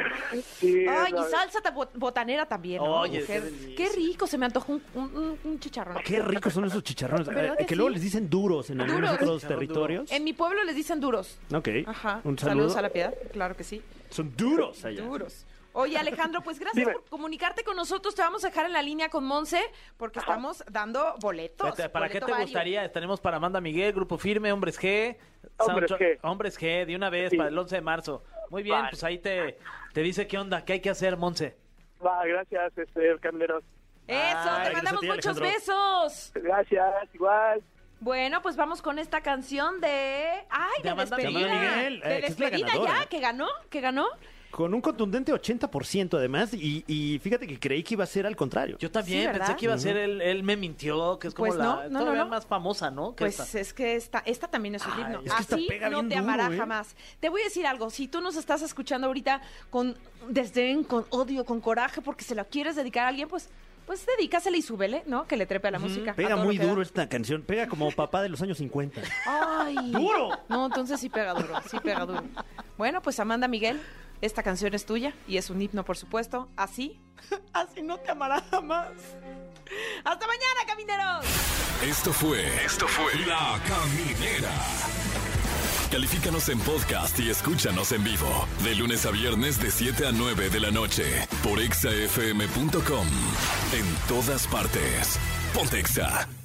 Sí, Ay, y salsa ta- bot- botanera también. ¿no? Oye, qué, qué delicia. qué rico, se me antojó un, un- un- un chicharrón. Qué ricos son esos chicharrones. ¿Verdad Eh, que que sí? luego les dicen duros en algunos otros territorios. En mi pueblo les dicen duros. Ok. Ajá. Un saludo. Saludos a la piedad, claro que sí. Son duros allá. Duros. Oye, Alejandro, pues gracias Dime. por comunicarte con nosotros. Te vamos a dejar en la línea con Monse porque estamos dando boletos. Vete, ¿Para qué te vario. gustaría? Tenemos para Amanda Miguel, Grupo Firme, Hombres G. Hombres G. Hombres G, de una vez, Sí. para el 11 de marzo. Muy bien, Vale. pues ahí te, te dice qué onda, qué hay que hacer, Monse. Va, gracias, este, Camleros. Eso, Ay, te mandamos ti, muchos besos. Gracias, igual. Bueno, pues vamos con esta canción de. ¡Ay, De de, despedida! Miguel, eh, de despedida ganadora, ya, ¿eh? que ganó, que ganó. Con un contundente 80% además, y, y fíjate que creí que iba a ser al contrario. Yo también pensé que iba a ser él, él me mintió, que es como Pues no, la no, no, todavía no. más famosa, ¿no? Que Pues esta. es que esta, esta también es un Ay, himno. es que esta Así no te duro, amará ¿eh? jamás. Te voy a decir algo. Si tú nos estás escuchando ahorita con desdén, con odio, con coraje, porque se la quieres dedicar a alguien, pues, pues dedícasela y súbele, ¿no? Que le trepe a la música. Pega muy lo duro esta canción, pega como papá de los años 50. ¡Ay! ¡Duro! No, entonces sí pega duro, sí pega duro. Bueno, pues Amanda Miguel, esta canción es tuya y es un himno, por supuesto. Así, así no te amará jamás. ¡Hasta mañana, camineros! Esto fue. Esto fue. La Caminera. Califícanos en podcast y escúchanos en vivo. De lunes a viernes, de 7 a 9 de la noche. Por exafm.com. En todas partes. Pontexa.